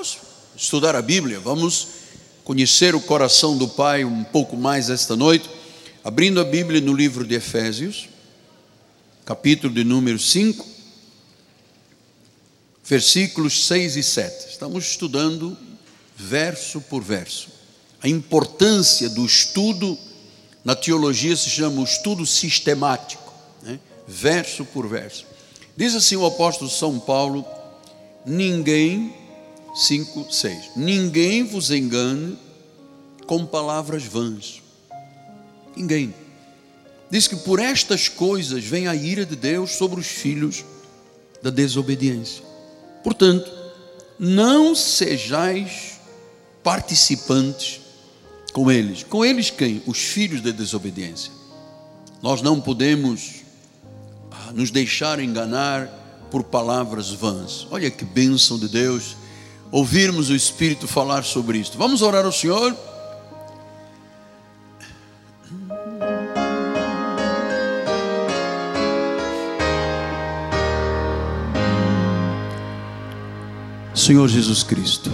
vamos estudar a Bíblia, vamos conhecer o coração do Pai um pouco mais esta noite, abrindo a Bíblia no livro de Efésios, capítulo de número 5, versículos 6 e 7. Estamos estudando verso por verso. A importância do estudo, na teologia se chama o estudo sistemático, né? verso por verso. Diz assim o apóstolo São Paulo: ninguém 5, 6. Ninguém vos engane com palavras vãs. Ninguém. Diz que por estas coisas vem a ira de Deus sobre os filhos da desobediência. Portanto, não sejais participantes com eles. Com eles quem? Os filhos da desobediência. Nós não podemos ah, nos deixar enganar por palavras vãs. Olha que bênção de Deus ouvirmos o Espírito falar sobre isto. Vamos orar ao Senhor. Senhor Jesus Cristo,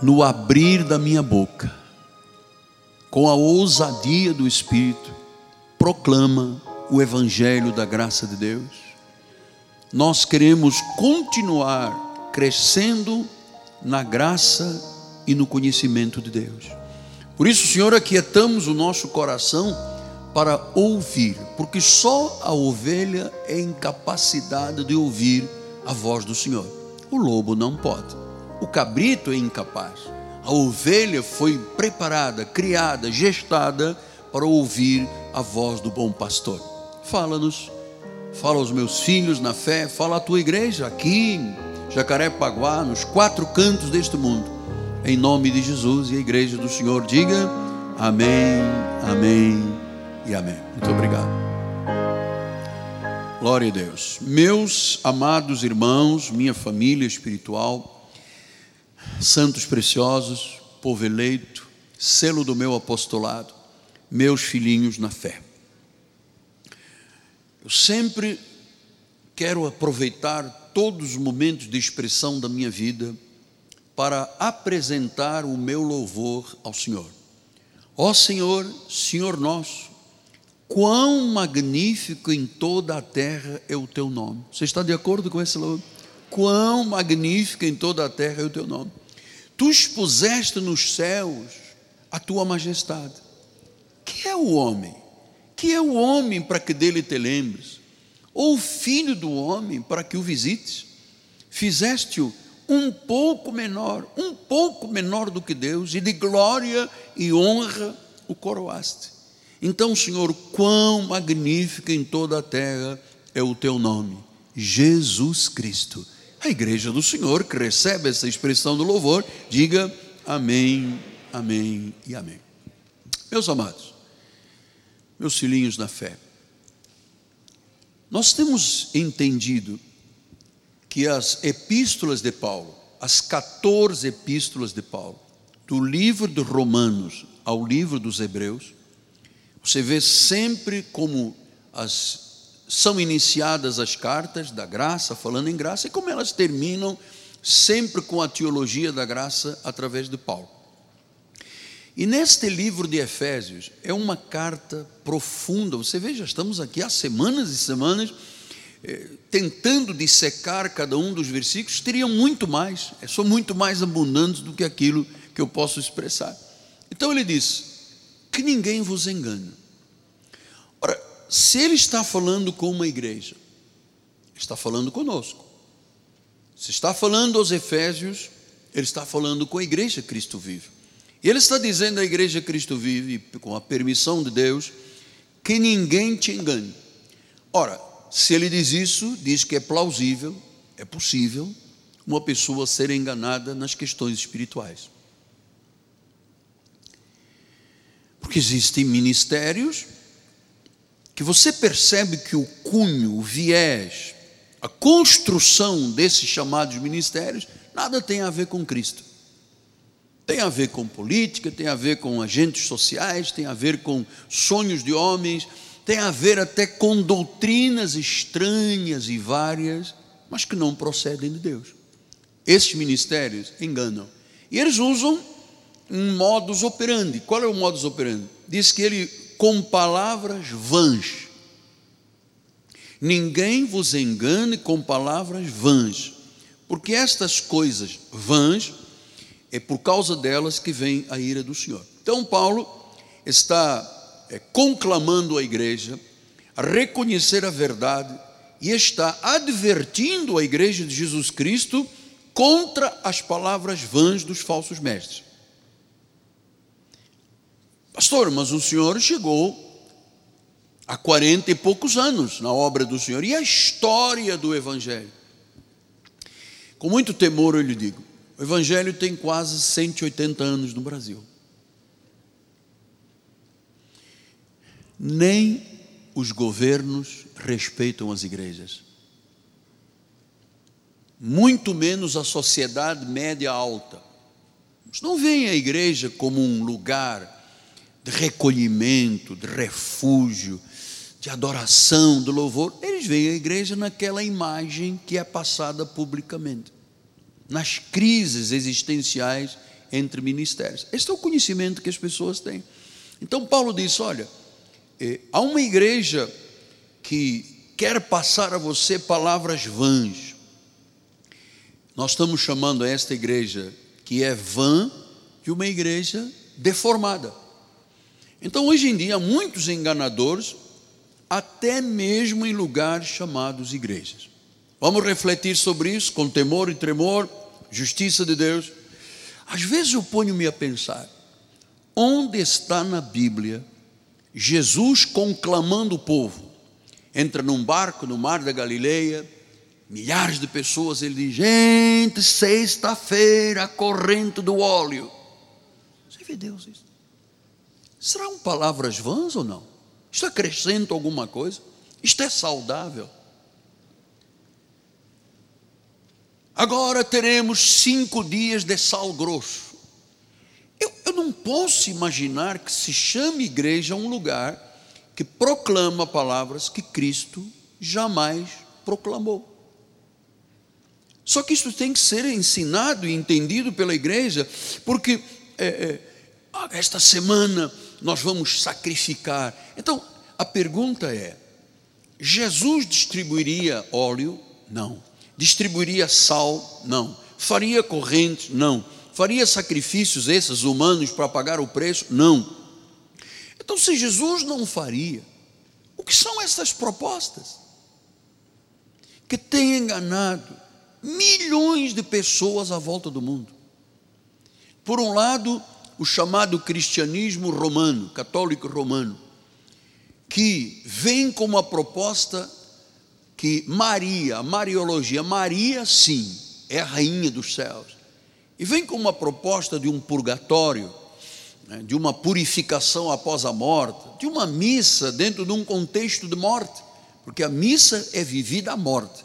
no abrir da minha boca, com a ousadia do Espírito, proclama o Evangelho da graça de Deus. Nós queremos continuar crescendo na graça e no conhecimento de Deus. Por isso, Senhor, aquietamos o nosso coração para ouvir, porque só a ovelha é incapacitada de ouvir a voz do Senhor. O lobo não pode, o cabrito é incapaz. A ovelha foi preparada, criada, gestada para ouvir a voz do bom pastor. Fala-nos, fala aos meus filhos na fé, fala à tua igreja aqui Jacarepaguá, nos quatro cantos deste mundo. Em nome de Jesus e a igreja do Senhor, diga amém, amém e amém. Muito obrigado. Glória a Deus. Meus amados irmãos, minha família espiritual, santos preciosos, povo eleito, selo do meu apostolado, meus filhinhos na fé. Eu sempre quero aproveitar todos os momentos de expressão da minha vida para apresentar o meu louvor ao Senhor. Ó Senhor, Senhor nosso, quão magnífico em toda a terra é o teu nome. Você está de acordo com esse louvor? Quão magnífico em toda a terra é o teu nome. Tu expuseste nos céus a tua majestade. Que é o homem? Que é o homem para que dele te lembres? Ou filho do homem para que o visites? Fizeste-o um pouco menor, um pouco menor do que Deus, e de glória e honra o coroaste. Então, Senhor, quão magnífico em toda a terra é o teu nome, Jesus Cristo. A igreja do Senhor que recebe essa expressão do louvor, diga amém, amém e amém. Meus amados, meus filhinhos na fé, nós temos entendido que as epístolas de Paulo, as 14 epístolas de Paulo, do livro de Romanos ao livro dos Hebreus, você vê sempre como as, são iniciadas as cartas da graça, falando em graça, e como elas terminam sempre com a teologia da graça através de Paulo. E neste livro de Efésios é uma carta profunda. Você veja, estamos aqui há semanas e semanas eh, tentando dissecar cada um dos versículos. Teriam muito mais, é, são muito mais abundantes do que aquilo que eu posso expressar. Então ele diz: que ninguém vos engane. Ora, se ele está falando com uma igreja, está falando conosco. Se está falando aos Efésios, ele está falando com a igreja Cristo vive. E ele está dizendo à igreja Cristo vive, com a permissão de Deus, que ninguém te engane. Ora, se ele diz isso, diz que é plausível, é possível uma pessoa ser enganada nas questões espirituais. Porque existem ministérios que você percebe que o cunho, o viés, a construção desses chamados ministérios, nada tem a ver com Cristo. Tem a ver com política, tem a ver com agentes sociais, tem a ver com sonhos de homens, tem a ver até com doutrinas estranhas e várias, mas que não procedem de Deus. Esses ministérios enganam. E eles usam um modus operandi. Qual é o modus operandi? Diz que ele, com palavras vãs. Ninguém vos engane com palavras vãs, porque estas coisas vãs é por causa delas que vem a ira do Senhor. Então, Paulo está é, conclamando a igreja a reconhecer a verdade e está advertindo a igreja de Jesus Cristo contra as palavras vãs dos falsos mestres. Pastor, mas o senhor chegou há quarenta e poucos anos na obra do Senhor e a história do Evangelho. Com muito temor eu lhe digo: o Evangelho tem quase 180 anos no Brasil. Nem os governos respeitam as igrejas. Muito menos a sociedade média alta. Eles não veem a igreja como um lugar de recolhimento, de refúgio, de adoração, de louvor. Eles veem a igreja naquela imagem que é passada publicamente nas crises existenciais entre ministérios. Este é o conhecimento que as pessoas têm. Então, Paulo diz: olha, eh, há uma igreja que quer passar a você palavras vãs. Nós estamos chamando esta igreja que é vã de uma igreja deformada. Então, hoje em dia, há muitos enganadores, até mesmo em lugares chamados igrejas. Vamos refletir sobre isso com temor e tremor justiça de Deus. Às vezes eu ponho-me a pensar: onde está na Bíblia Jesus conclamando o povo? Entra num barco no mar da Galileia, milhares de pessoas, ele diz: Gente, sexta-feira, corrente do óleo. Você vê Deus isso? Serão palavras vãs ou não? Isto acrescenta alguma coisa? Isto é saudável? Agora teremos cinco dias de sal grosso. Eu, eu não posso imaginar que se chame igreja um lugar que proclama palavras que Cristo jamais proclamou. Só que isso tem que ser ensinado e entendido pela igreja, porque é, é, ah, esta semana nós vamos sacrificar. Então, a pergunta é: Jesus distribuiria óleo? Não. Distribuiria sal? Não. Faria correntes? Não. Faria sacrifícios esses humanos para pagar o preço? Não. Então, se Jesus não faria, o que são essas propostas? Que têm enganado milhões de pessoas à volta do mundo. Por um lado, o chamado cristianismo romano, católico romano, que vem com uma proposta que Maria, Mariologia, Maria sim, é a rainha dos céus. E vem com uma proposta de um purgatório, né, de uma purificação após a morte, de uma missa dentro de um contexto de morte, porque a missa é vivida a morte.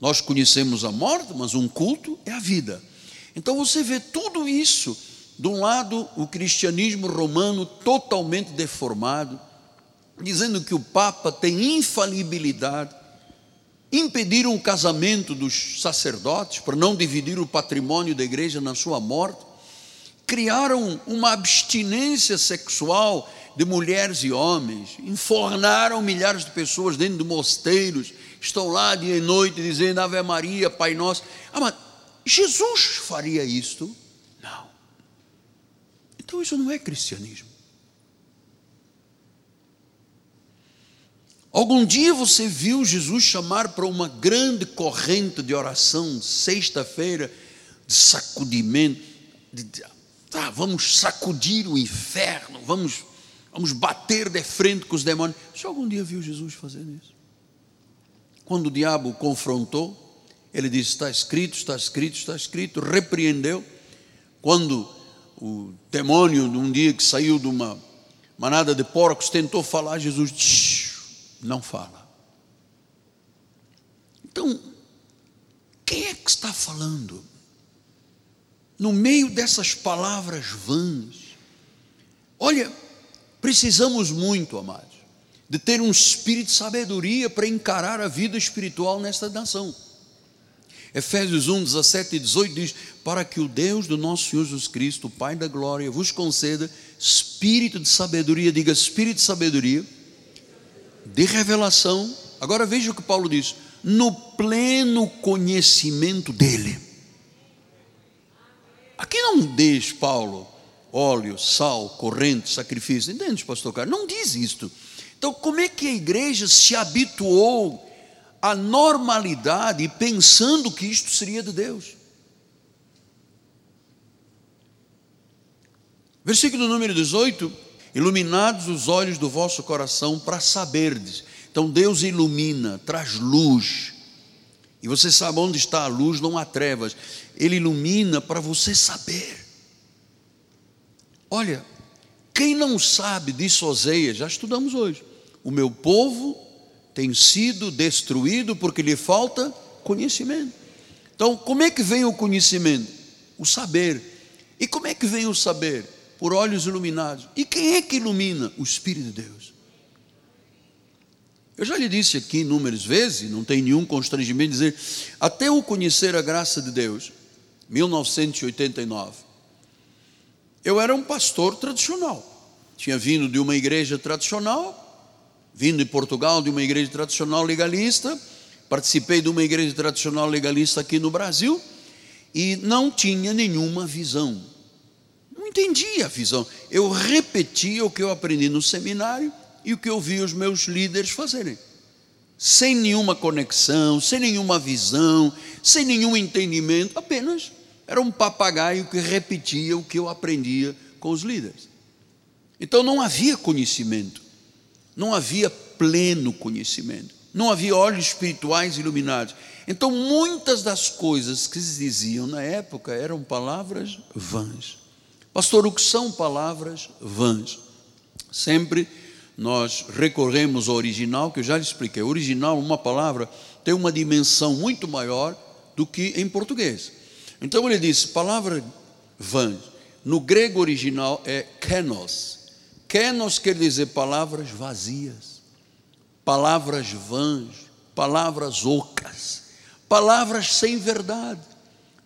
Nós conhecemos a morte, mas um culto é a vida. Então você vê tudo isso, de um lado, o cristianismo romano totalmente deformado, dizendo que o Papa tem infalibilidade, impediram o casamento dos sacerdotes para não dividir o patrimônio da igreja na sua morte, criaram uma abstinência sexual de mulheres e homens, enfornaram milhares de pessoas dentro de mosteiros, estão lá dia e noite dizendo Ave Maria, Pai Nosso. Ah, mas Jesus faria isto? Não. Então isso não é cristianismo. Algum dia você viu Jesus chamar para uma grande corrente de oração, sexta-feira, de sacudimento, de, tá, vamos sacudir o inferno, vamos, vamos bater de frente com os demônios. Você algum dia viu Jesus fazendo isso? Quando o diabo o confrontou, ele disse: Está escrito, está escrito, está escrito, repreendeu. Quando o demônio, num dia que saiu de uma manada de porcos, tentou falar, Jesus não fala. Então, quem é que está falando? No meio dessas palavras vãs, olha, precisamos muito, amados, de ter um espírito de sabedoria para encarar a vida espiritual nesta nação. Efésios 1, 17 e 18 diz: Para que o Deus do nosso Senhor Jesus Cristo, o Pai da glória, vos conceda espírito de sabedoria, diga espírito de sabedoria, de revelação. Agora veja o que Paulo diz: no pleno conhecimento dEle. Aqui não diz, Paulo, óleo, sal, corrente, sacrifício. Entende, pastor Carlos? Não diz isto. Então, como é que a igreja se habituou à normalidade pensando que isto seria de Deus? Versículo número 18: Iluminados os olhos do vosso coração para saberdes. Então Deus ilumina, traz luz. E você sabe onde está a luz, não há trevas. Ele ilumina para você saber. Olha, quem não sabe disso, Oséias, já estudamos hoje. O meu povo tem sido destruído porque lhe falta conhecimento. Então, como é que vem o conhecimento? O saber. E como é que vem o saber? Por olhos iluminados. E quem é que ilumina? O Espírito de Deus. Eu já lhe disse aqui inúmeras vezes, não tem nenhum constrangimento dizer, até eu conhecer a graça de Deus, 1989, eu era um pastor tradicional. Tinha vindo de uma igreja tradicional, vindo de Portugal, de uma igreja tradicional legalista, participei de uma igreja tradicional legalista aqui no Brasil e não tinha nenhuma visão. Não entendia a visão. Eu repetia o que eu aprendi no seminário e o que eu vi os meus líderes fazerem. Sem nenhuma conexão, sem nenhuma visão, sem nenhum entendimento, apenas era um papagaio que repetia o que eu aprendia com os líderes. Então não havia conhecimento, não havia pleno conhecimento, não havia olhos espirituais iluminados. Então muitas das coisas que se diziam na época eram palavras vãs. Pastor, o que são palavras vãs? Sempre nós recorremos ao original, que eu já lhe expliquei. O original, uma palavra, tem uma dimensão muito maior do que em português. Então ele diz, palavra vã, no grego original é kenos. Kenos quer dizer palavras vazias, palavras vãs, palavras ocas, palavras sem verdade,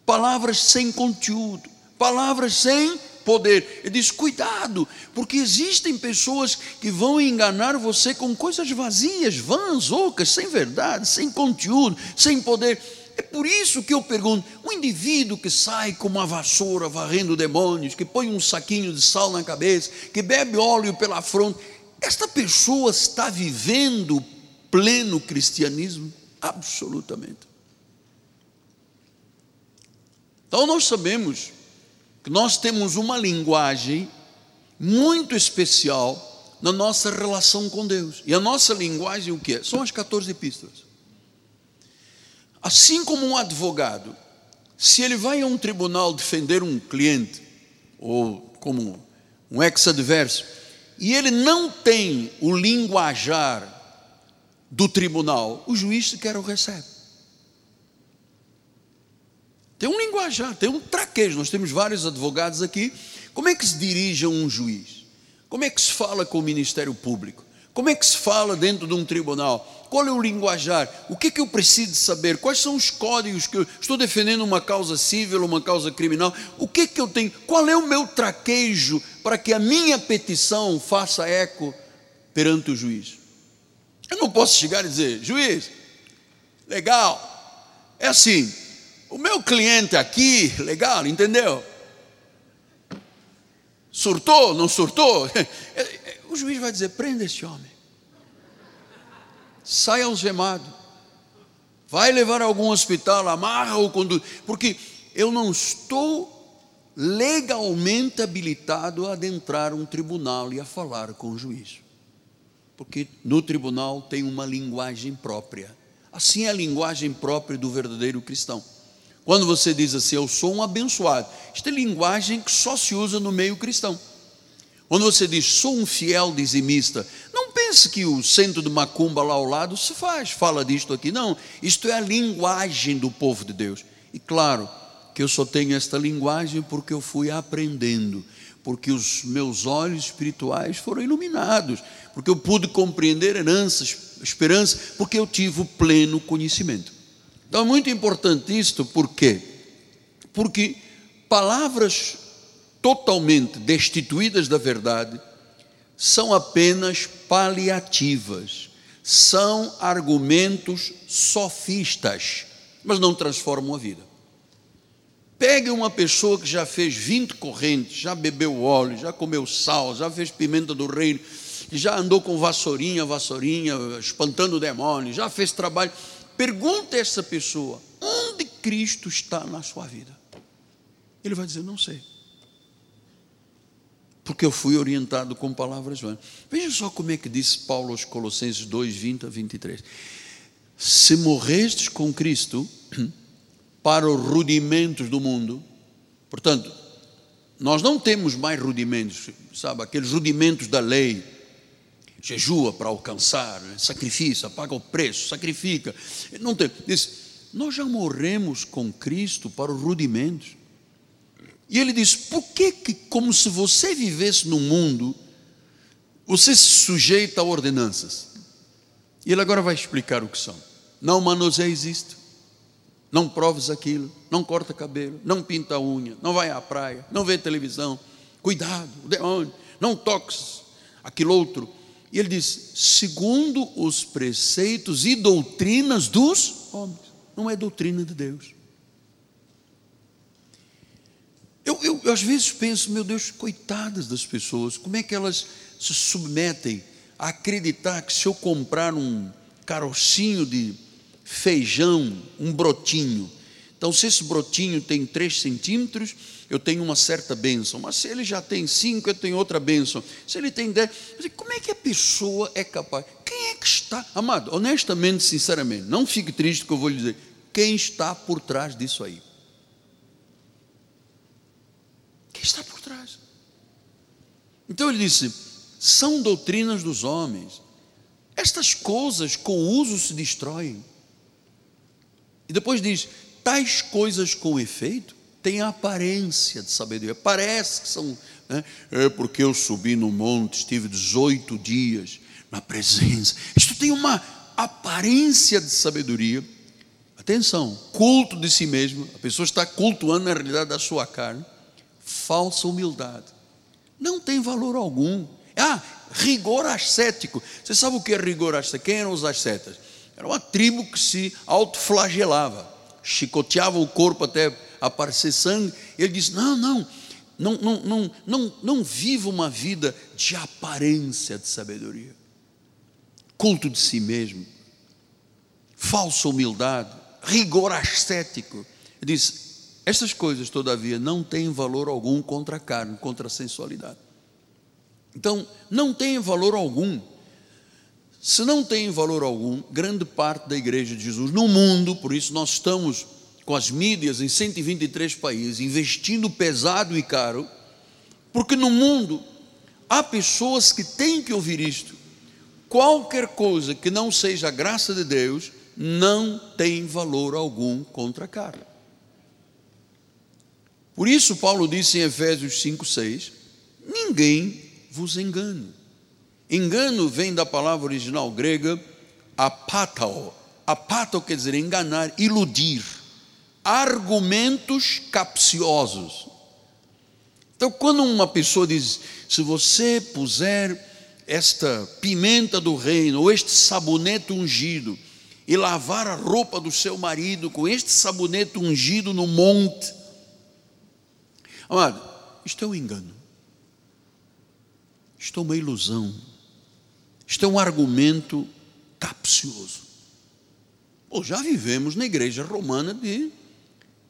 palavras sem conteúdo, palavras sem poder. Ele diz: cuidado, porque existem pessoas que vão enganar você com coisas vazias, vãs, ocas, sem verdade, sem conteúdo, sem poder. É por isso que eu pergunto: um indivíduo que sai com uma vassoura varrendo demônios, que põe um saquinho de sal na cabeça, que bebe óleo pela fronte, esta pessoa está vivendo pleno cristianismo? Absolutamente. Então nós sabemos nós temos uma linguagem muito especial na nossa relação com Deus. E a nossa linguagem o que é? São as 14 epístolas. Assim como um advogado, se ele vai a um tribunal defender um cliente, ou como um ex-adverso, e ele não tem o linguajar do tribunal, o juiz sequer o recebe. Tem um linguajar, tem um traquejo. Nós temos vários advogados aqui. Como é que se dirige a um juiz? Como é que se fala com o Ministério Público? Como é que se fala dentro de um tribunal? Qual é o linguajar? O que é que eu preciso saber? Quais são os códigos que eu estou defendendo uma causa civil, uma causa criminal? O que é que eu tenho? Qual é o meu traquejo para que a minha petição faça eco perante o juiz? Eu não posso chegar e dizer, juiz, legal, é assim, o meu cliente aqui, legal, entendeu? Surtou, não surtou? O juiz vai dizer: prenda esse homem, sai algemado, vai levar a algum hospital, amarra-o, conduz, porque eu não estou legalmente habilitado a adentrar um tribunal e a falar com o juiz, porque no tribunal tem uma linguagem própria, assim é a linguagem própria do verdadeiro cristão. Quando você diz assim, eu sou um abençoado, isto é linguagem que só se usa no meio cristão. Quando você diz, sou um fiel dizimista, não pense que o centro de Macumba lá ao lado se faz, fala disto aqui. Não, isto é a linguagem do povo de Deus. E claro que eu só tenho esta linguagem porque eu fui aprendendo, porque os meus olhos espirituais foram iluminados, porque eu pude compreender heranças, esperança, porque eu tive o pleno conhecimento. Então é muito importante isto, por quê? Porque palavras totalmente destituídas da verdade são apenas paliativas, são argumentos sofistas, mas não transformam a vida. Pegue uma pessoa que já fez 20 correntes, já bebeu óleo, já comeu sal, já fez pimenta do reino, já andou com vassourinha, vassourinha, espantando demônios, já fez trabalho. Pergunta a essa pessoa: onde Cristo está na sua vida? Ele vai dizer: não sei. Porque eu fui orientado com palavras vãs. Veja só como é que disse Paulo aos Colossenses 2, 20 a 23. Se morrestes com Cristo para os rudimentos do mundo, portanto, nós não temos mais rudimentos, sabe, aqueles rudimentos da lei, jejua para alcançar, né? sacrifica, paga o preço, sacrifica. Não tem. Diz, nós já morremos com Cristo para os rudimentos. E ele diz: por que, que como se você vivesse no mundo, você se sujeita a ordenanças? E ele agora vai explicar o que são. Não manuseis isto, não proves aquilo, não corta cabelo, não pinta a unha, não vai à praia, não vê televisão. Cuidado, o demônio, não toques aquilo outro. E ele diz: segundo os preceitos e doutrinas dos homens, não é doutrina de Deus. Eu, eu, eu, às vezes penso, meu Deus, coitadas das pessoas, como é que elas se submetem a acreditar que se eu comprar um carocinho de feijão, um brotinho, então se esse brotinho tem 3 centímetros, eu tenho uma certa bênção, mas se ele já tem 5, eu tenho outra bênção. Se ele tem 10, como é que a pessoa é capaz? Quem é que está, amado, honestamente, sinceramente, não fique triste que eu vou lhe dizer, quem está por trás disso aí? Quem está por trás? Então ele disse: são doutrinas dos homens. Estas coisas com uso se destroem. E depois diz: tais coisas com efeito têm a aparência de sabedoria. Parece que são. Né? É porque eu subi no monte, estive 18 dias na presença. Isto tem uma aparência de sabedoria. Atenção, culto de si mesmo. A pessoa está cultuando na realidade da sua carne falsa humildade. Não tem valor algum. Ah, rigor ascético. Você sabe o que é rigor ascético? Quem eram os ascetas? Era uma tribo que se autoflagelava, chicoteava o corpo até aparecer sangue. Ele disse: não, não, não, não, não, não, não viva uma vida de aparência de sabedoria, culto de si mesmo, falsa humildade, rigor ascético. Ele disse: estas coisas, todavia, não têm valor algum contra a carne, contra a sensualidade. Então, não tem valor algum. Se não tem valor algum, grande parte da igreja de Jesus no mundo, por isso nós estamos com as mídias em 123 países, investindo pesado e caro, porque no mundo há pessoas que têm que ouvir isto. Qualquer coisa que não seja a graça de Deus não tem valor algum contra a carne. Por isso, Paulo disse em Efésios 5, 6: Ninguém vos engane. Engano vem da palavra original grega apatao. Apatao quer dizer enganar, iludir. Argumentos capciosos. Então, quando uma pessoa diz: se você puser esta pimenta do reino, ou este sabonete ungido, e lavar a roupa do seu marido com este sabonete ungido no monte, Amado, isto é um engano. Isto é uma ilusão. Isto é um argumento capcioso. Ou já vivemos na igreja romana de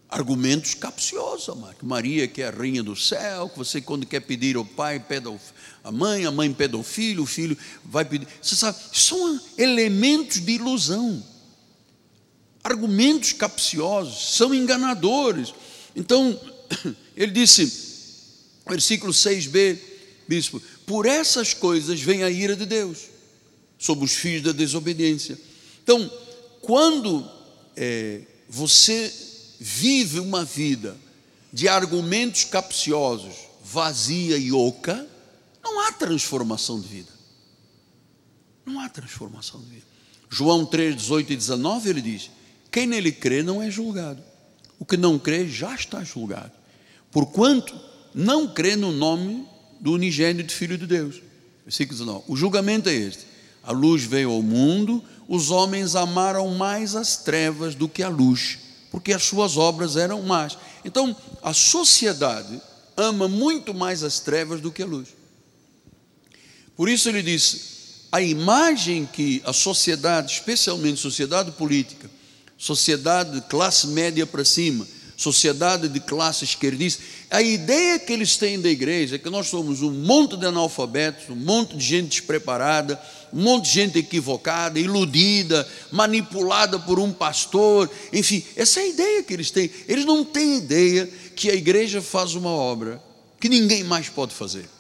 argumentos capciosos, amado. Maria que é a rainha do céu, que você quando quer pedir ao pai, pede à mãe, a mãe pede ao filho, o filho vai pedir. Você sabe, são elementos de ilusão. Argumentos capciosos, são enganadores. Então, ele disse, versículo 6b, bispo, por essas coisas vem a ira de Deus sobre os filhos da desobediência. Então, quando é, você vive uma vida de argumentos capciosos, vazia e oca, não há transformação de vida. Não há transformação de vida. João 3, 18 e 19, ele diz: Quem nele crê não é julgado. O que não crê já está julgado. Porquanto não crê no nome do unigênito Filho de Deus. Versículo 19. O julgamento é este: a luz veio ao mundo, os homens amaram mais as trevas do que a luz, porque as suas obras eram más. Então, a sociedade ama muito mais as trevas do que a luz. Por isso ele disse: a imagem que a sociedade, especialmente sociedade política, sociedade de classe média para cima, sociedade de classe esquerdista, a ideia que eles têm da igreja é que nós somos um monte de analfabetos, um monte de gente despreparada, um monte de gente equivocada, iludida, manipulada por um pastor, enfim, essa é a ideia que eles têm. Eles não têm ideia que a igreja faz uma obra que ninguém mais pode fazer.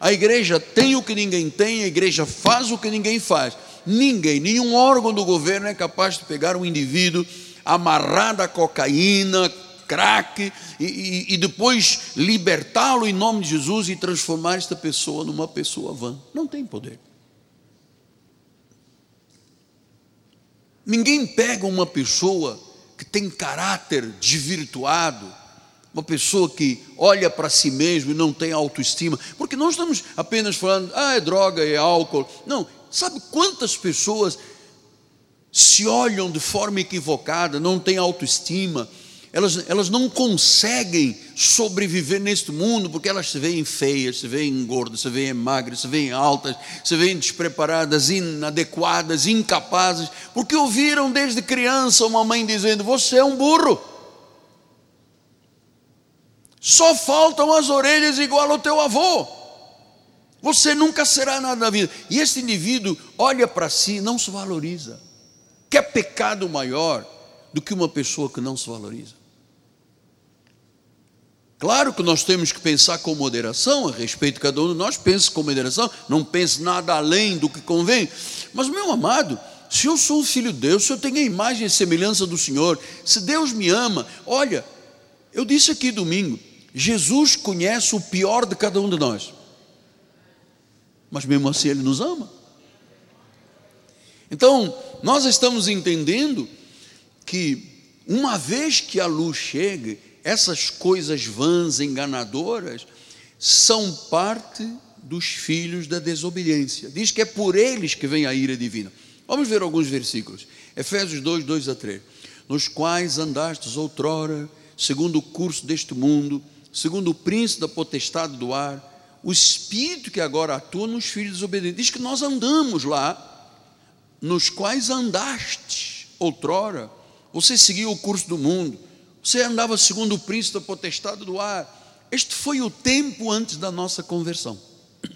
A igreja tem o que ninguém tem, a igreja faz o que ninguém faz. Ninguém, nenhum órgão do governo é capaz de pegar um indivíduo amarrado a cocaína, crack, e, e, e depois libertá-lo em nome de Jesus e transformar esta pessoa numa pessoa vã. Não tem poder. Ninguém pega uma pessoa que tem caráter desvirtuado, uma pessoa que olha para si mesmo e não tem autoestima, porque nós estamos apenas falando, ah, é droga, é álcool. Não, sabe quantas pessoas se olham de forma equivocada, não têm autoestima, elas, elas não conseguem sobreviver neste mundo porque elas se veem feias, se veem gordas, se veem magras, se veem altas, se veem despreparadas, inadequadas, incapazes, porque ouviram desde criança uma mãe dizendo: Você é um burro. Só faltam as orelhas igual ao teu avô. Você nunca será nada na vida. E esse indivíduo olha para si, não se valoriza. Quer pecado maior do que uma pessoa que não se valoriza? Claro que nós temos que pensar com moderação a respeito de cada um de nós, pense com moderação, não pense nada além do que convém. Mas, meu amado, se eu sou um filho de Deus, se eu tenho a imagem e semelhança do Senhor, se Deus me ama, olha, eu disse aqui domingo, Jesus conhece o pior de cada um de nós. Mas mesmo assim ele nos ama. Então, nós estamos entendendo que uma vez que a luz chegue, essas coisas vãs, enganadoras, são parte dos filhos da desobediência. Diz que é por eles que vem a ira divina. Vamos ver alguns versículos. Efésios 2, 2 a 3. Nos quais andastes outrora, segundo o curso deste mundo, segundo o príncipe da potestade do ar, o espírito que agora atua nos filhos desobedientes. Diz que nós andamos lá, nos quais andaste outrora. Você seguiu o curso do mundo, você andava segundo o príncipe da potestade do ar. Este foi o tempo antes da nossa conversão.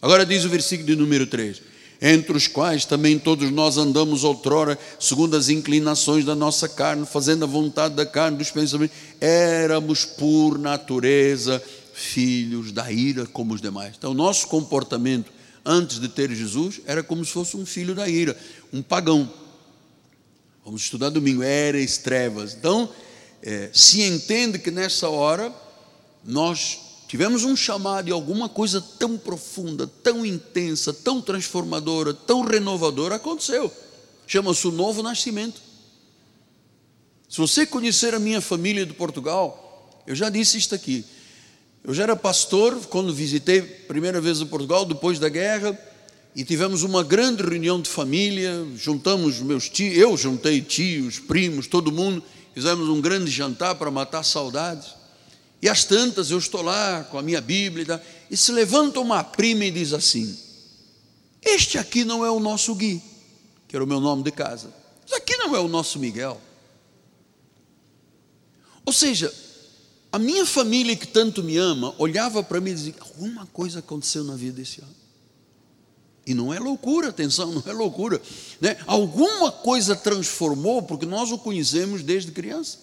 Agora diz o versículo de número 3: entre os quais também todos nós andamos outrora, segundo as inclinações da nossa carne, fazendo a vontade da carne, dos pensamentos, éramos por natureza filhos da ira como os demais. Então, nosso comportamento antes de ter Jesus era como se fosse um filho da ira, um pagão. Vamos estudar domingo, eras trevas. Então, é, se entende que nessa hora nós tivemos um chamado e alguma coisa tão profunda, tão intensa, tão transformadora, tão renovadora aconteceu. Chama-se o novo nascimento. Se você conhecer a minha família de Portugal, eu já disse isto aqui. Eu já era pastor quando visitei primeira vez o Portugal depois da guerra e tivemos uma grande reunião de família, juntamos meus tios, eu juntei tios, primos, todo mundo, fizemos um grande jantar para matar saudades. E às tantas eu estou lá com a minha Bíblia e se levanta uma prima e diz assim: Este aqui não é o nosso Gui, que era o meu nome de casa. Isso aqui não é o nosso Miguel. Ou seja, a minha família que tanto me ama olhava para mim e dizia: alguma coisa aconteceu na vida desse homem. E não é loucura, atenção, não é loucura. Né? Alguma coisa transformou, porque nós o conhecemos desde criança.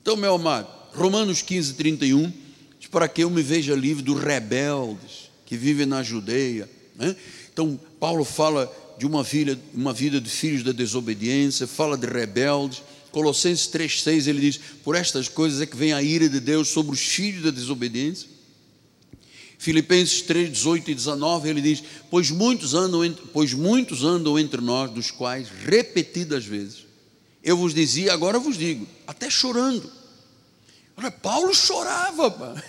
Então, meu amado, Romanos 15, 31, diz, para que eu me veja livre dos rebeldes que vivem na Judeia. Né? Então, Paulo fala de uma vida, uma vida de filhos da desobediência, fala de rebeldes. Colossenses 3,6 ele diz: Por estas coisas é que vem a ira de Deus sobre os filhos da desobediência. Filipenses 3, 18 e 19, ele diz: pois muitos, andam entre, pois muitos andam entre nós, dos quais, repetidas vezes, eu vos dizia, agora vos digo, até chorando. Olha, Paulo chorava. Pá.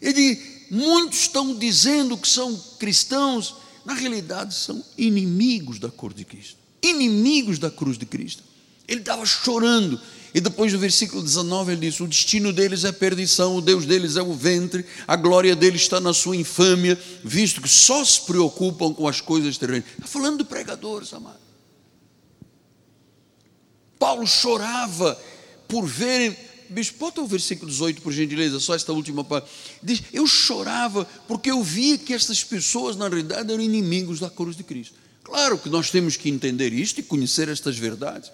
Ele, muitos estão dizendo que são cristãos, na realidade são inimigos da cor de Cristo, inimigos da cruz de Cristo. Ele estava chorando. E depois no versículo 19 ele diz: O destino deles é perdição, o Deus deles é o ventre, a glória deles está na sua infâmia, visto que só se preocupam com as coisas terrenas. Está falando de pregadores, amado. Paulo chorava por verem. Bispo, bota o versículo 18, por gentileza, só esta última parte. Diz: Eu chorava porque eu via que estas pessoas, na realidade, eram inimigos da cruz de Cristo. Claro que nós temos que entender isto e conhecer estas verdades.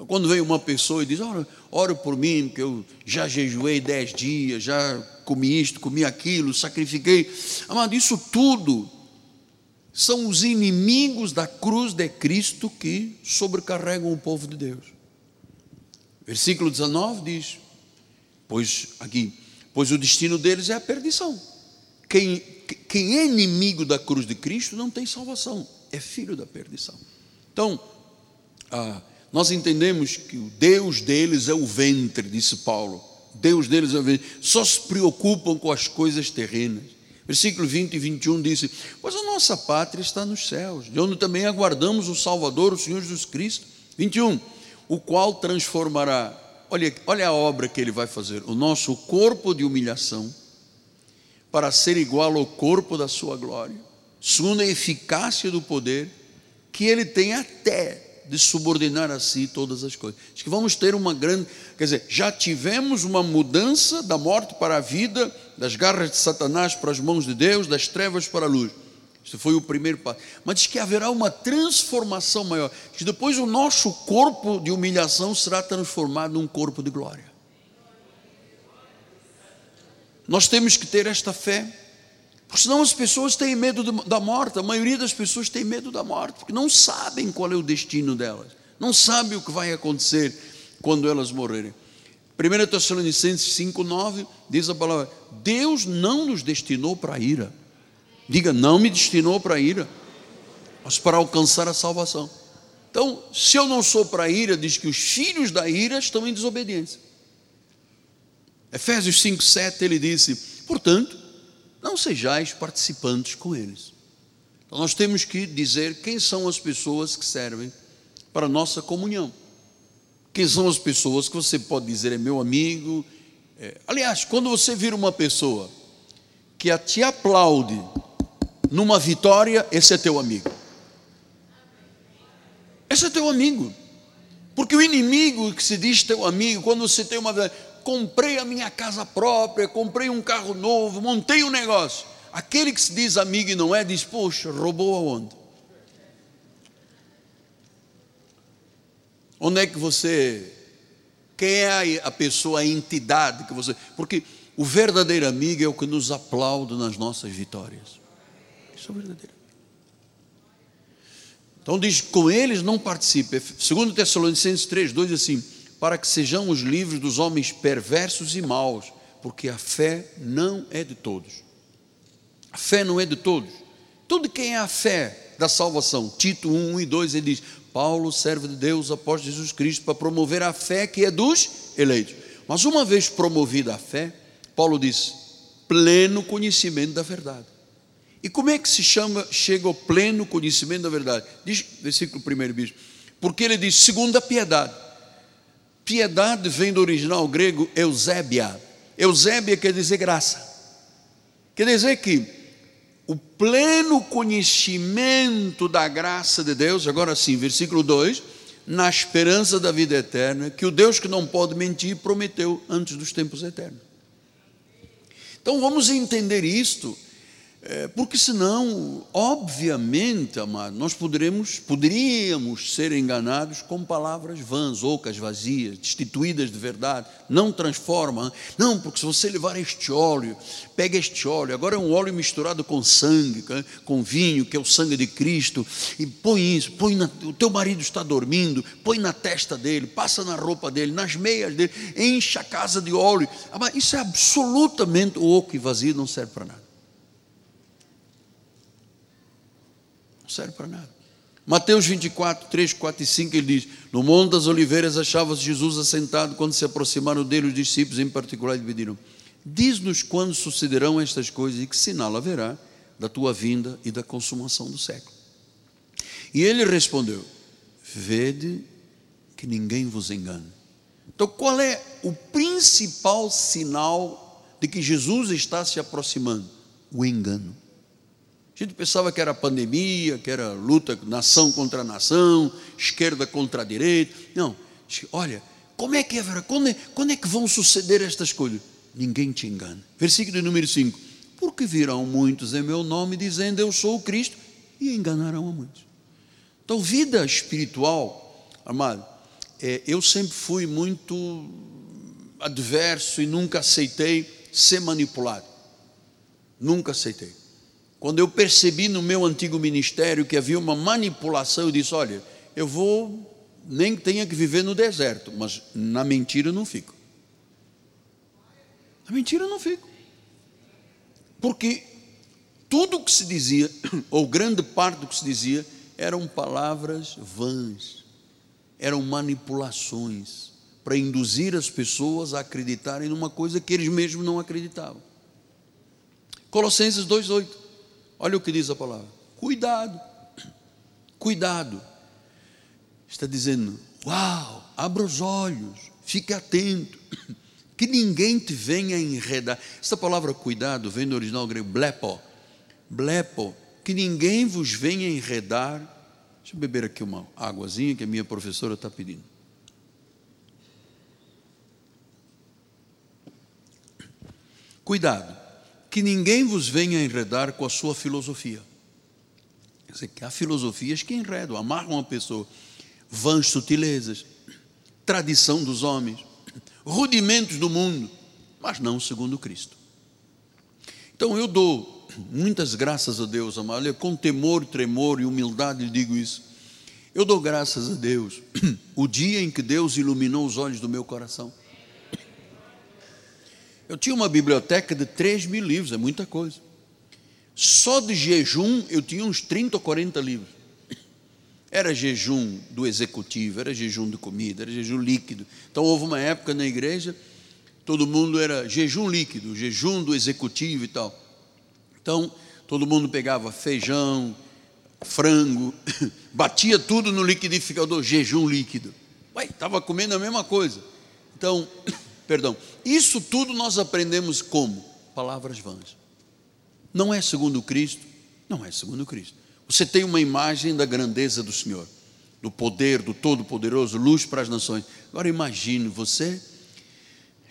Então, quando vem uma pessoa e diz: Ora, ora por mim, que eu já jejuei dez dias, já comi isto, comi aquilo, sacrifiquei. Amado, isso tudo são os inimigos da cruz de Cristo que sobrecarregam o povo de Deus. Versículo 19 diz: Pois aqui, pois o destino deles é a perdição. Quem, quem é inimigo da cruz de Cristo não tem salvação, é filho da perdição. Então, ah, nós entendemos que o Deus deles é o ventre, disse Paulo. Deus deles é o ventre. Só se preocupam com as coisas terrenas. Versículo 20 e 21 diz: Pois a nossa pátria está nos céus, de onde também aguardamos o Salvador, o Senhor Jesus Cristo. 21. O qual transformará, olha, olha a obra que ele vai fazer, o nosso corpo de humilhação, para ser igual ao corpo da sua glória, segundo a eficácia do poder que ele tem até de subordinar a si todas as coisas. Acho que vamos ter uma grande, quer dizer, já tivemos uma mudança da morte para a vida, das garras de Satanás para as mãos de Deus, das trevas para a luz. Isso foi o primeiro passo. Mas diz que haverá uma transformação maior. Que depois o nosso corpo de humilhação será transformado num corpo de glória. Nós temos que ter esta fé porque senão as pessoas têm medo da morte, a maioria das pessoas tem medo da morte, porque não sabem qual é o destino delas, não sabem o que vai acontecer quando elas morrerem. 1 Tessalonicenses 5,9 diz a palavra: Deus não nos destinou para a ira. Diga, não me destinou para a ira, mas para alcançar a salvação. Então, se eu não sou para a ira, diz que os filhos da ira estão em desobediência. Efésios 5,7 ele disse: portanto, não sejais participantes com eles. Então nós temos que dizer quem são as pessoas que servem para a nossa comunhão. Quem são as pessoas que você pode dizer é meu amigo. É, aliás, quando você vira uma pessoa que te aplaude numa vitória, esse é teu amigo. Esse é teu amigo. Porque o inimigo que se diz teu amigo, quando você tem uma comprei a minha casa própria, comprei um carro novo, montei um negócio. Aquele que se diz amigo e não é, diz: Poxa, roubou aonde? Onde é que você. Quem é a pessoa, a entidade que você. Porque o verdadeiro amigo é o que nos aplaude nas nossas vitórias. Isso é o verdadeiro. Então diz: com eles não participe. Segundo Tessalonicenses 3, 2 assim para que sejamos livres dos homens perversos e maus, porque a fé não é de todos. A fé não é de todos. Tudo quem é a fé da salvação, Tito 1, 1 e 2, ele diz: Paulo, servo de Deus, apóstolo de Jesus Cristo, para promover a fé que é dos eleitos. Mas uma vez promovida a fé, Paulo diz: pleno conhecimento da verdade. E como é que se chama, chega ao pleno conhecimento da verdade? Diz, versículo 1, bispo. Porque ele diz, segundo a piedade Piedade vem do original grego Eusébia. Eusébia quer dizer graça. Quer dizer que o pleno conhecimento da graça de Deus, agora sim, versículo 2, na esperança da vida eterna, que o Deus que não pode mentir prometeu antes dos tempos eternos. Então vamos entender isto é, porque senão, obviamente, amado, nós poderemos, poderíamos ser enganados com palavras vãs, ocas, vazias, destituídas de verdade, não transformam. Não, porque se você levar este óleo, pega este óleo, agora é um óleo misturado com sangue, com vinho, que é o sangue de Cristo, e põe isso, põe na, o teu marido está dormindo, põe na testa dele, passa na roupa dele, nas meias dele, enche a casa de óleo. Isso é absolutamente oco e vazio, não serve para nada. Não serve para nada. Mateus 24, 3, 4 e 5, ele diz: No Monte das Oliveiras achava-se Jesus assentado. Quando se aproximaram dele, os discípulos em particular lhe pediram: Diz-nos quando sucederão estas coisas e que sinal haverá da tua vinda e da consumação do século. E ele respondeu: Vede que ninguém vos engane. Então, qual é o principal sinal de que Jesus está se aproximando? O engano. A gente pensava que era pandemia, que era luta nação contra nação, esquerda contra a direita. Não, olha, como é que é, quando é, quando é que vão suceder estas coisas? Ninguém te engana. Versículo número 5: Porque virão muitos em meu nome dizendo eu sou o Cristo e enganarão a muitos. Então, vida espiritual, amado, é, eu sempre fui muito adverso e nunca aceitei ser manipulado. Nunca aceitei. Quando eu percebi no meu antigo ministério que havia uma manipulação, eu disse: olha, eu vou, nem tenha que viver no deserto, mas na mentira eu não fico. Na mentira eu não fico. Porque tudo o que se dizia, ou grande parte do que se dizia, eram palavras vãs, eram manipulações para induzir as pessoas a acreditarem numa coisa que eles mesmos não acreditavam. Colossenses 2,8. Olha o que diz a palavra: cuidado, cuidado. Está dizendo: uau, abra os olhos, fique atento, que ninguém te venha enredar. Essa palavra cuidado vem do original grego blepo, blepo, que ninguém vos venha enredar. Deixa eu beber aqui uma águazinha que a minha professora está pedindo. Cuidado que ninguém vos venha enredar com a sua filosofia. Há filosofias que enredam, amarram a pessoa. Vãs sutilezas, tradição dos homens, rudimentos do mundo, mas não segundo Cristo. Então eu dou muitas graças a Deus, amado, com temor, tremor e humildade digo isso. Eu dou graças a Deus o dia em que Deus iluminou os olhos do meu coração. Eu tinha uma biblioteca de 3 mil livros, é muita coisa. Só de jejum eu tinha uns 30 ou 40 livros. Era jejum do executivo, era jejum de comida, era jejum líquido. Então houve uma época na igreja, todo mundo era jejum líquido, jejum do executivo e tal. Então todo mundo pegava feijão, frango, batia tudo no liquidificador, jejum líquido. Ué, estava comendo a mesma coisa. Então, Perdão. Isso tudo nós aprendemos como? Palavras vãs. Não é segundo Cristo? Não é segundo Cristo. Você tem uma imagem da grandeza do Senhor, do poder, do Todo-Poderoso, luz para as nações. Agora imagine você,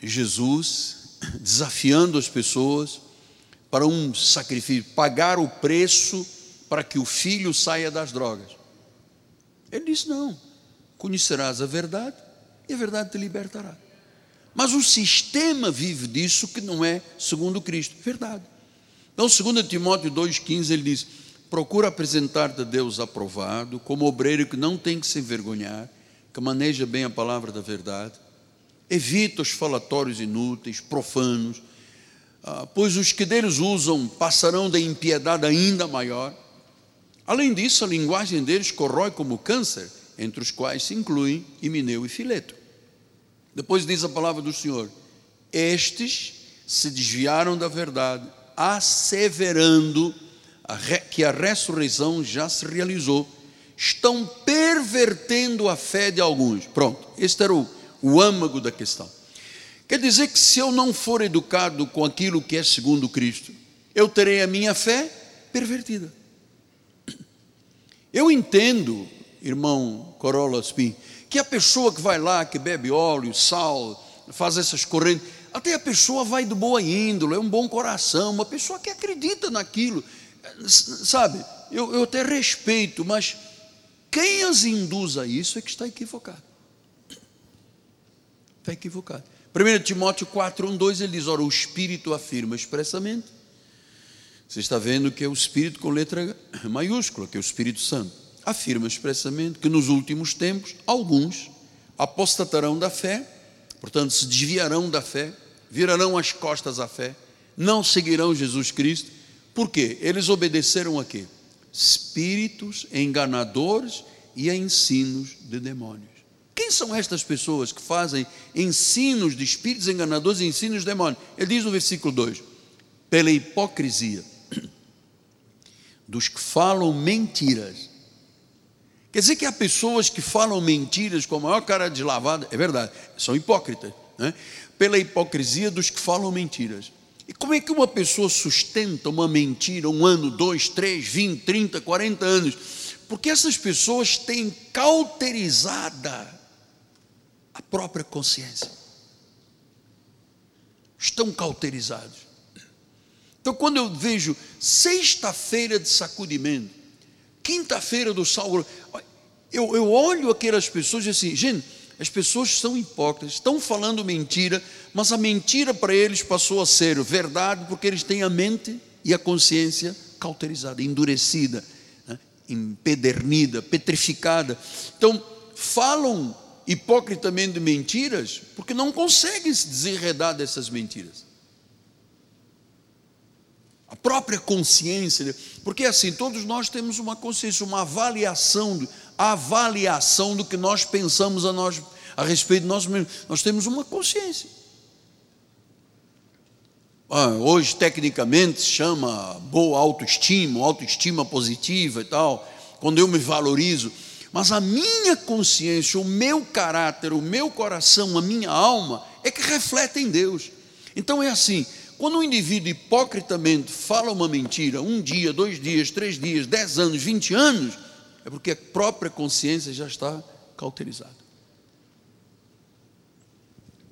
Jesus, desafiando as pessoas para um sacrifício, pagar o preço para que o filho saia das drogas. Ele disse: Não, conhecerás a verdade e a verdade te libertará. Mas o sistema vive disso que não é segundo Cristo. Verdade. Então, 2 Timóteo 2,15, ele diz: procura apresentar-te a Deus aprovado, como obreiro que não tem que se envergonhar, que maneja bem a palavra da verdade, evita os falatórios inúteis, profanos, ah, pois os que deles usam passarão da impiedade ainda maior. Além disso, a linguagem deles corrói como câncer, entre os quais se incluem Himeneu e Fileto. Depois diz a palavra do Senhor: Estes se desviaram da verdade, asseverando que a ressurreição já se realizou, estão pervertendo a fé de alguns. Pronto, este era o, o âmago da questão. Quer dizer que se eu não for educado com aquilo que é segundo Cristo, eu terei a minha fé pervertida. Eu entendo, irmão Corolla Spin, que a pessoa que vai lá, que bebe óleo, sal, faz essas correntes, até a pessoa vai do boa índole, é um bom coração, uma pessoa que acredita naquilo, sabe? Eu, eu até respeito, mas quem as induz a isso é que está equivocado. Está equivocado. 1 Timóteo 4, 1, 2, ele diz: Ora, o Espírito afirma expressamente. Você está vendo que é o Espírito com letra maiúscula, que é o Espírito Santo afirma expressamente que nos últimos tempos alguns apostatarão da fé, portanto se desviarão da fé, virarão as costas à fé, não seguirão Jesus Cristo. Por quê? Eles obedeceram a quê? espíritos enganadores e ensinos de demônios. Quem são estas pessoas que fazem ensinos de espíritos enganadores e ensinos de demônios? Ele diz no versículo 2: pela hipocrisia dos que falam mentiras. Quer dizer que há pessoas que falam mentiras com a maior cara de lavada, é verdade, são hipócritas, né? pela hipocrisia dos que falam mentiras. E como é que uma pessoa sustenta uma mentira um ano, dois, três, vinte, trinta, quarenta anos? Porque essas pessoas têm cauterizada a própria consciência. Estão cauterizados. Então, quando eu vejo sexta-feira de sacudimento, quinta-feira do salvo, eu, eu olho aquelas pessoas e assim, gente, as pessoas são hipócritas, estão falando mentira, mas a mentira para eles passou a ser verdade porque eles têm a mente e a consciência cauterizada, endurecida, né? empedernida, petrificada. Então, falam hipocritamente mentiras porque não conseguem se desenredar dessas mentiras. A própria consciência, porque assim, todos nós temos uma consciência, uma avaliação avaliação do que nós pensamos a, nós, a respeito de nós mesmos. Nós temos uma consciência. Ah, hoje, tecnicamente, se chama boa autoestima, autoestima positiva e tal, quando eu me valorizo. Mas a minha consciência, o meu caráter, o meu coração, a minha alma, é que refletem Deus. Então é assim: quando um indivíduo hipocritamente fala uma mentira, um dia, dois dias, três dias, dez anos, vinte anos, é porque a própria consciência já está cauterizada.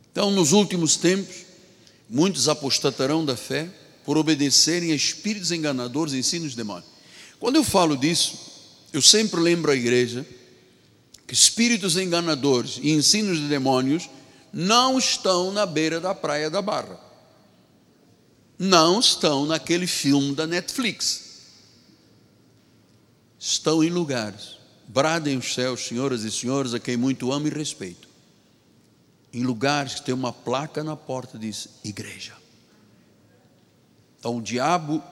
Então, nos últimos tempos, muitos apostatarão da fé por obedecerem a espíritos enganadores e ensinos de demônios. Quando eu falo disso, eu sempre lembro à igreja que espíritos enganadores e ensinos de demônios não estão na beira da praia da Barra. Não estão naquele filme da Netflix estão em lugares. Bradem os céus, senhoras e senhores, a quem muito amo e respeito. Em lugares que tem uma placa na porta diz igreja. Então o diabo,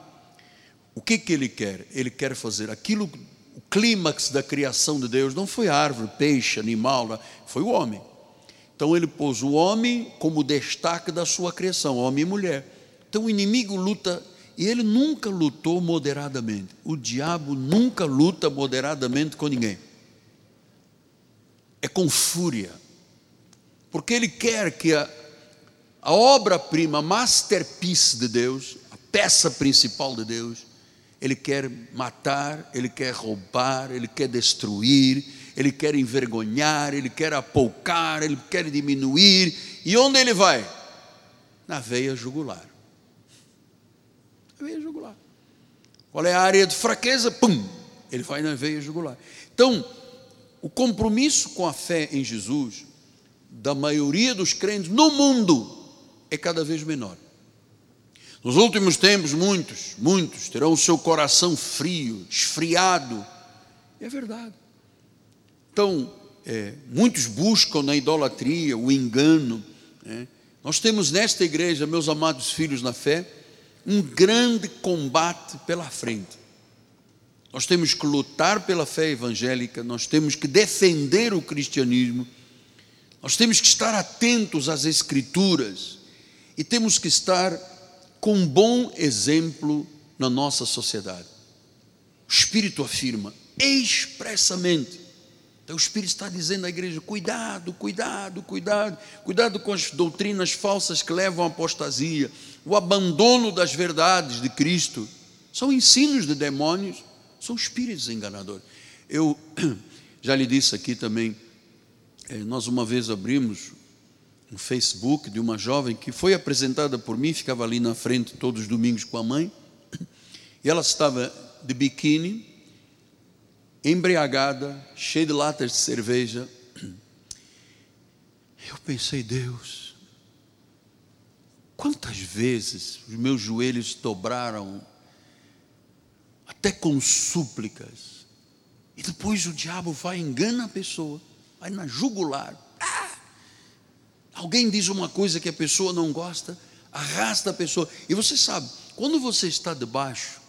o que que ele quer? Ele quer fazer aquilo, o clímax da criação de Deus não foi árvore, peixe, animal, foi o homem. Então ele pôs o homem como destaque da sua criação, homem e mulher. Então o inimigo luta e ele nunca lutou moderadamente. O diabo nunca luta moderadamente com ninguém. É com fúria. Porque ele quer que a, a obra-prima, masterpiece de Deus, a peça principal de Deus, ele quer matar, ele quer roubar, ele quer destruir, ele quer envergonhar, ele quer apoucar, ele quer diminuir. E onde ele vai? Na veia jugular veia jugular. Qual é a área de fraqueza? Pum! Ele vai na veia jugular. Então, o compromisso com a fé em Jesus da maioria dos crentes no mundo é cada vez menor. Nos últimos tempos, muitos, muitos terão o seu coração frio, esfriado. É verdade. Então, é, muitos buscam na idolatria o engano. Né? Nós temos nesta igreja, meus amados filhos na fé, um grande combate pela frente. Nós temos que lutar pela fé evangélica, nós temos que defender o cristianismo, nós temos que estar atentos às Escrituras e temos que estar com bom exemplo na nossa sociedade. O Espírito afirma expressamente. Então o Espírito está dizendo à igreja: cuidado, cuidado, cuidado, cuidado com as doutrinas falsas que levam à apostasia o abandono das verdades de Cristo, são ensinos de demônios, são espíritos enganadores. Eu já lhe disse aqui também, eh, nós uma vez abrimos um Facebook de uma jovem que foi apresentada por mim, ficava ali na frente todos os domingos com a mãe, e ela estava de biquíni, embriagada, cheia de latas de cerveja. Eu pensei, Deus, Quantas vezes os meus joelhos dobraram, até com súplicas, e depois o diabo vai engana a pessoa, vai na jugular. Alguém diz uma coisa que a pessoa não gosta, arrasta a pessoa. E você sabe, quando você está debaixo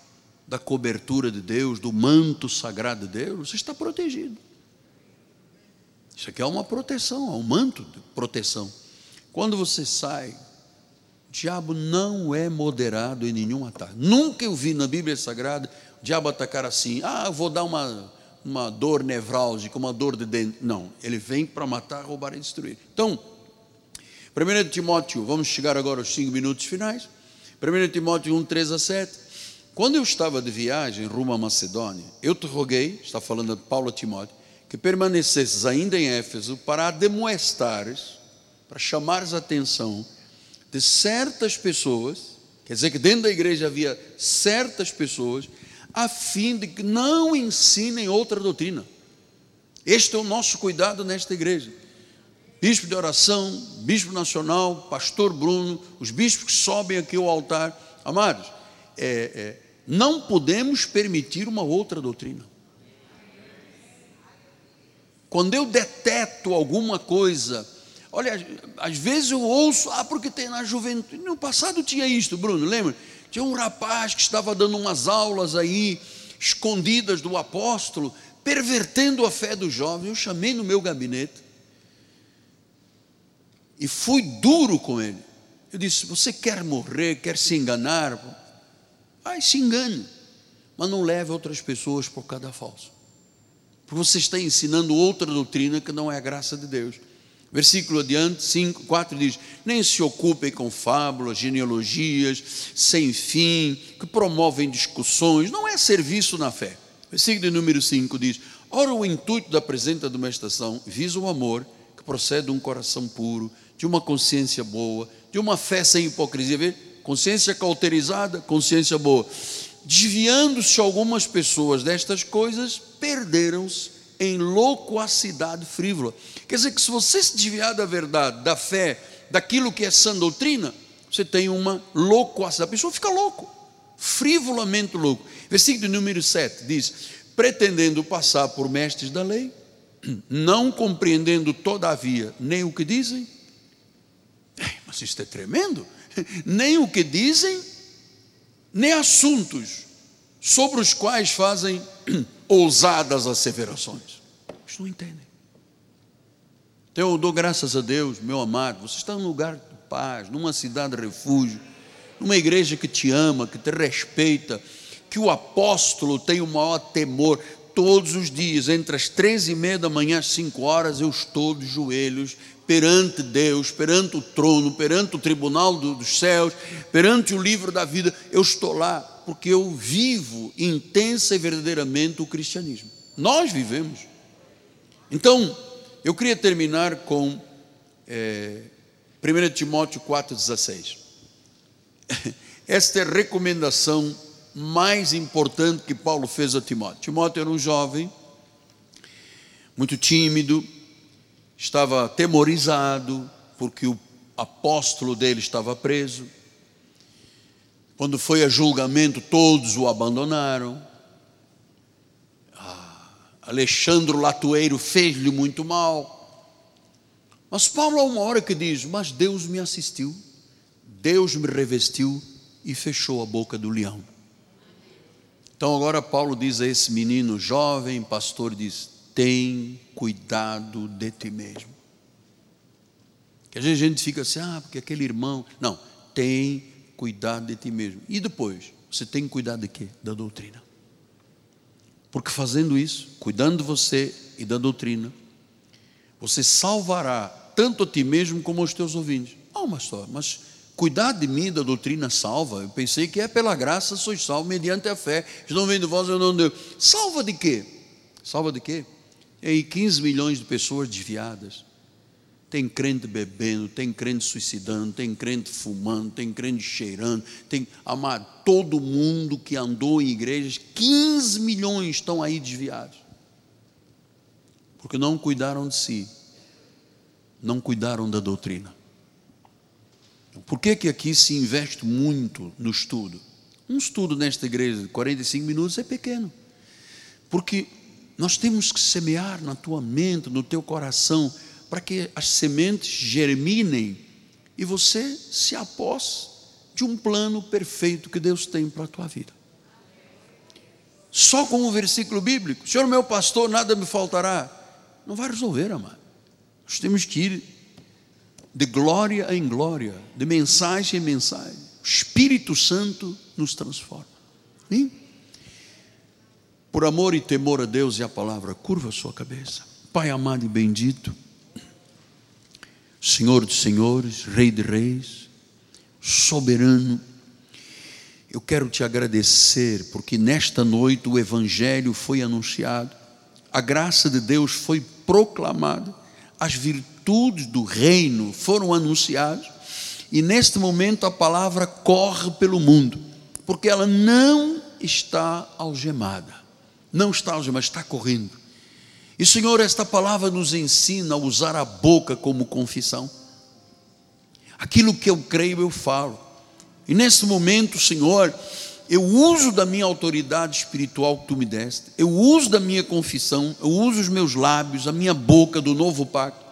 da cobertura de Deus, do manto sagrado de Deus, você está protegido. Isso aqui é uma proteção, é um manto de proteção. Quando você sai, o diabo não é moderado em nenhum ataque. Nunca eu vi na Bíblia Sagrada o diabo atacar assim, ah, vou dar uma, uma dor nevrálgica, uma dor de dente. Não, ele vem para matar, roubar e destruir. Então, 1 Timóteo, vamos chegar agora aos cinco minutos finais. 1 Timóteo 1, 3 a 7. Quando eu estava de viagem rumo à Macedônia, eu te roguei, está falando de Paulo a Timóteo, que permanecesses ainda em Éfeso para demoestares, para chamares a atenção de certas pessoas, quer dizer que dentro da igreja havia certas pessoas, a fim de que não ensinem outra doutrina. Este é o nosso cuidado nesta igreja. Bispo de oração, bispo nacional, pastor Bruno, os bispos que sobem aqui ao altar. Amados, é, é, não podemos permitir uma outra doutrina. Quando eu deteto alguma coisa, olha, às vezes eu ouço, ah, porque tem na juventude. No passado tinha isto, Bruno, lembra? Tinha um rapaz que estava dando umas aulas aí, escondidas do apóstolo, pervertendo a fé dos jovens. Eu chamei no meu gabinete e fui duro com ele. Eu disse: Você quer morrer, quer se enganar? Ai, se engane, mas não leve outras pessoas por cada falso. Porque você está ensinando outra doutrina que não é a graça de Deus. Versículo adiante, 5, 4 diz: Nem se ocupem com fábulas, genealogias, sem fim, que promovem discussões, não é serviço na fé. Versículo número 5 diz: Ora, o intuito da presente admoestação visa o amor que procede de um coração puro, de uma consciência boa, de uma fé sem hipocrisia. Vê? Consciência cauterizada, consciência boa. Desviando-se algumas pessoas destas coisas, perderam-se em loquacidade frívola. Quer dizer que se você se desviar da verdade, da fé, daquilo que é sã doutrina, você tem uma loquacidade. A pessoa fica louco, frivolamente louco. Versículo número 7 diz: pretendendo passar por mestres da lei, não compreendendo todavia nem o que dizem. Mas isto é tremendo nem o que dizem, nem assuntos sobre os quais fazem ousadas asseverações. Eles não entendem. Então eu dou graças a Deus, meu amado, você está num lugar de paz, numa cidade de refúgio, numa igreja que te ama, que te respeita, que o apóstolo tem o maior temor. Todos os dias, entre as três e meia da manhã às cinco horas, eu estou de joelhos perante Deus, perante o trono, perante o tribunal dos céus, perante o livro da vida, eu estou lá porque eu vivo intensa e verdadeiramente o cristianismo. Nós vivemos. Então, eu queria terminar com é, 1 Timóteo 4,16. Esta é a recomendação mais importante que Paulo fez a Timóteo. Timóteo era um jovem, muito tímido, estava atemorizado porque o apóstolo dele estava preso. Quando foi a julgamento, todos o abandonaram. Ah, Alexandre Latueiro fez-lhe muito mal. Mas Paulo, há uma hora que diz: Mas Deus me assistiu, Deus me revestiu e fechou a boca do leão. Então agora Paulo diz a esse menino jovem, pastor, diz: tem cuidado de ti mesmo. Que às vezes a gente fica assim, ah, porque aquele irmão. Não, tem cuidado de ti mesmo. E depois, você tem cuidado de quê? Da doutrina. Porque fazendo isso, cuidando de você e da doutrina, você salvará tanto a ti mesmo como os teus ouvintes. Oh, pastor, mas cuidar de mim, da doutrina salva. Eu pensei que é pela graça sois salvo mediante a fé. Estão vendo vós, eu não Deus. Salva de quê? Salva de quê? E aí 15 milhões de pessoas desviadas. Tem crente bebendo, tem crente suicidando, tem crente fumando, tem crente cheirando, tem amado, todo mundo que andou em igrejas, 15 milhões estão aí desviados. Porque não cuidaram de si, não cuidaram da doutrina. Por que, que aqui se investe muito no estudo? Um estudo nesta igreja de 45 minutos é pequeno. Porque nós temos que semear na tua mente, no teu coração, para que as sementes germinem e você se aposse de um plano perfeito que Deus tem para a tua vida. só com um versículo bíblico. Senhor, meu pastor, nada me faltará. Não vai resolver, amado. Nós temos que ir de glória em glória, de mensagem em mensagem. O Espírito Santo nos transforma. Sim? Por amor e temor a Deus e a palavra, curva a sua cabeça. Pai amado e bendito, Senhor de senhores, Rei de reis, soberano, eu quero te agradecer porque nesta noite o Evangelho foi anunciado, a graça de Deus foi proclamada, as virtudes do reino foram anunciadas, e neste momento a palavra corre pelo mundo, porque ela não está algemada, não está algemada, está correndo. E Senhor, esta palavra nos ensina a usar a boca como confissão. Aquilo que eu creio, eu falo. E nesse momento, Senhor, eu uso da minha autoridade espiritual que tu me deste, eu uso da minha confissão, eu uso os meus lábios, a minha boca do novo pacto,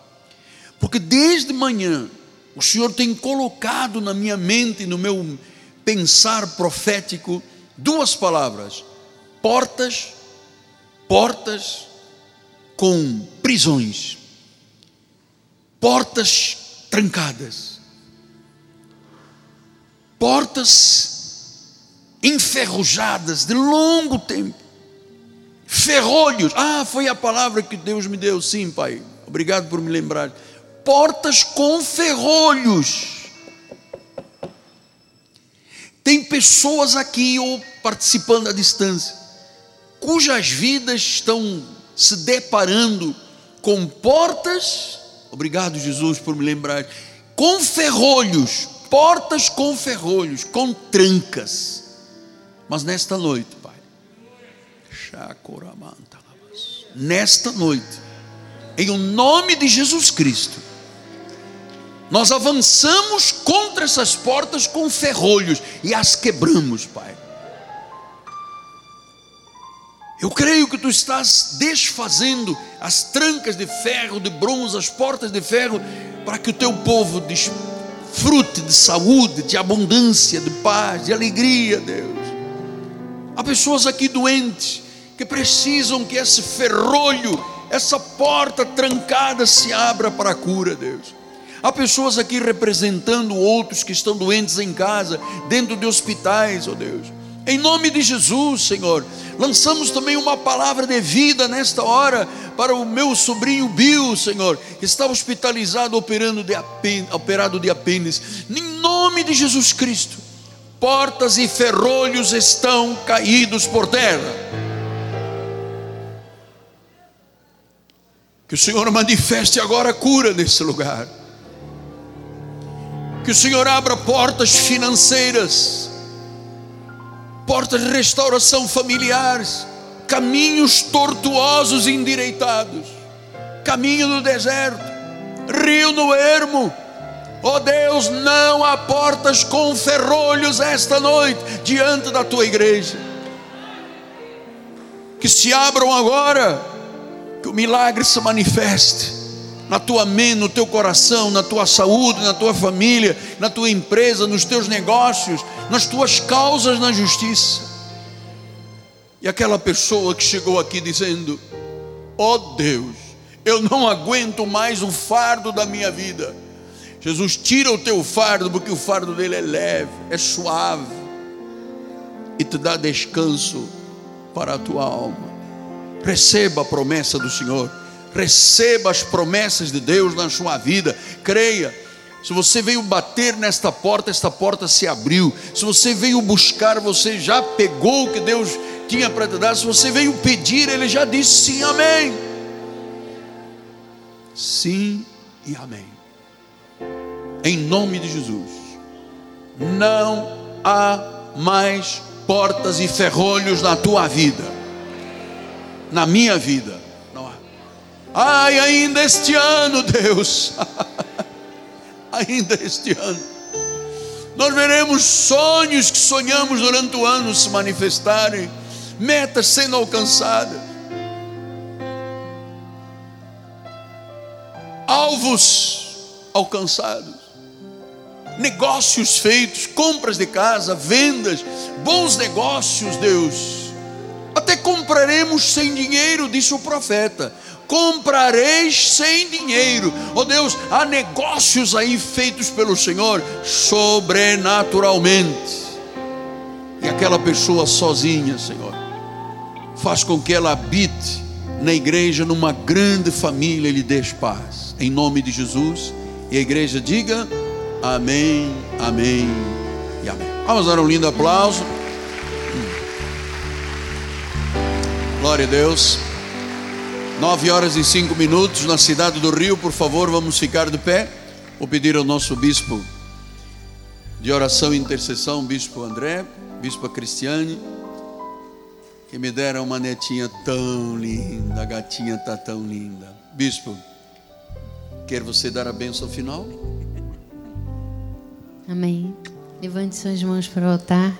porque desde manhã o Senhor tem colocado na minha mente no meu pensar profético duas palavras: portas, portas com prisões, portas trancadas portas enferrujadas de longo tempo, ferrolhos. Ah, foi a palavra que Deus me deu, sim, Pai. Obrigado por me lembrar. Portas com ferrolhos. Tem pessoas aqui ou participando à distância, cujas vidas estão se deparando com portas, obrigado Jesus por me lembrar, com ferrolhos, portas com ferrolhos, com trancas. Mas nesta noite, Pai, nesta noite, em o nome de Jesus Cristo, nós avançamos contra essas portas com ferrolhos e as quebramos, Pai. Eu creio que tu estás desfazendo as trancas de ferro, de bronze, as portas de ferro, para que o teu povo fruto de saúde, de abundância, de paz, de alegria, Deus. Há pessoas aqui doentes que precisam que esse ferrolho, essa porta trancada se abra para a cura, Deus. Há pessoas aqui representando outros que estão doentes em casa, dentro de hospitais, ó oh Deus. Em nome de Jesus, Senhor, lançamos também uma palavra de vida nesta hora para o meu sobrinho Bill, Senhor, que está hospitalizado operando de operado de apêndice. Em nome de Jesus Cristo, portas e ferrolhos estão caídos por terra. Que o Senhor manifeste agora a cura nesse lugar. Que o Senhor abra portas financeiras portas de restauração familiares, caminhos tortuosos e endireitados, caminho do deserto, rio no ermo. Ó oh Deus, não há portas com ferrolhos esta noite diante da tua igreja. Que se abram agora, que o milagre se manifeste na tua mente, no teu coração, na tua saúde, na tua família, na tua empresa, nos teus negócios, nas tuas causas na justiça. E aquela pessoa que chegou aqui dizendo: Ó oh Deus, eu não aguento mais o fardo da minha vida. Jesus, tira o teu fardo, porque o fardo dele é leve, é suave e te dá descanso para a tua alma. Receba a promessa do Senhor receba as promessas de Deus na sua vida, creia. Se você veio bater nesta porta, esta porta se abriu. Se você veio buscar, você já pegou o que Deus tinha para te dar. Se você veio pedir, Ele já disse sim, amém. Sim e amém. Em nome de Jesus. Não há mais portas e ferrolhos na tua vida, na minha vida Ai, ainda este ano, Deus, ainda este ano, nós veremos sonhos que sonhamos durante o ano se manifestarem, metas sendo alcançadas, alvos alcançados, negócios feitos, compras de casa, vendas, bons negócios, Deus, até compraremos sem dinheiro? Disse o profeta. Comprareis sem dinheiro. Oh Deus, há negócios aí feitos pelo Senhor sobrenaturalmente. E aquela pessoa sozinha, Senhor, faz com que ela habite na igreja, numa grande família, Ele dê paz. Em nome de Jesus. E a igreja diga amém, amém e amém. Vamos dar um lindo aplauso. Glória a Deus. Nove horas e cinco minutos na cidade do Rio, por favor, vamos ficar de pé. Vou pedir ao nosso bispo de oração e intercessão, bispo André, bispo Cristiane, que me deram uma netinha tão linda, a gatinha está tão linda. Bispo, quer você dar a benção final? Amém. Levante suas mãos para o altar.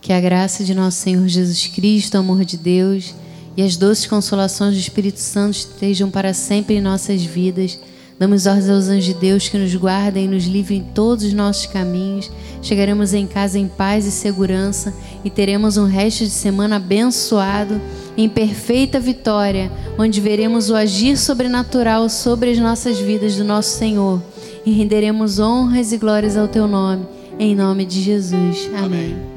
Que a graça de nosso Senhor Jesus Cristo, o amor de Deus e as doces consolações do Espírito Santo estejam para sempre em nossas vidas. Damos ordens aos anjos de Deus que nos guardem e nos livrem em todos os nossos caminhos. Chegaremos em casa em paz e segurança e teremos um resto de semana abençoado, em perfeita vitória, onde veremos o agir sobrenatural sobre as nossas vidas do nosso Senhor e renderemos honras e glórias ao teu nome, em nome de Jesus. Amém. Amém.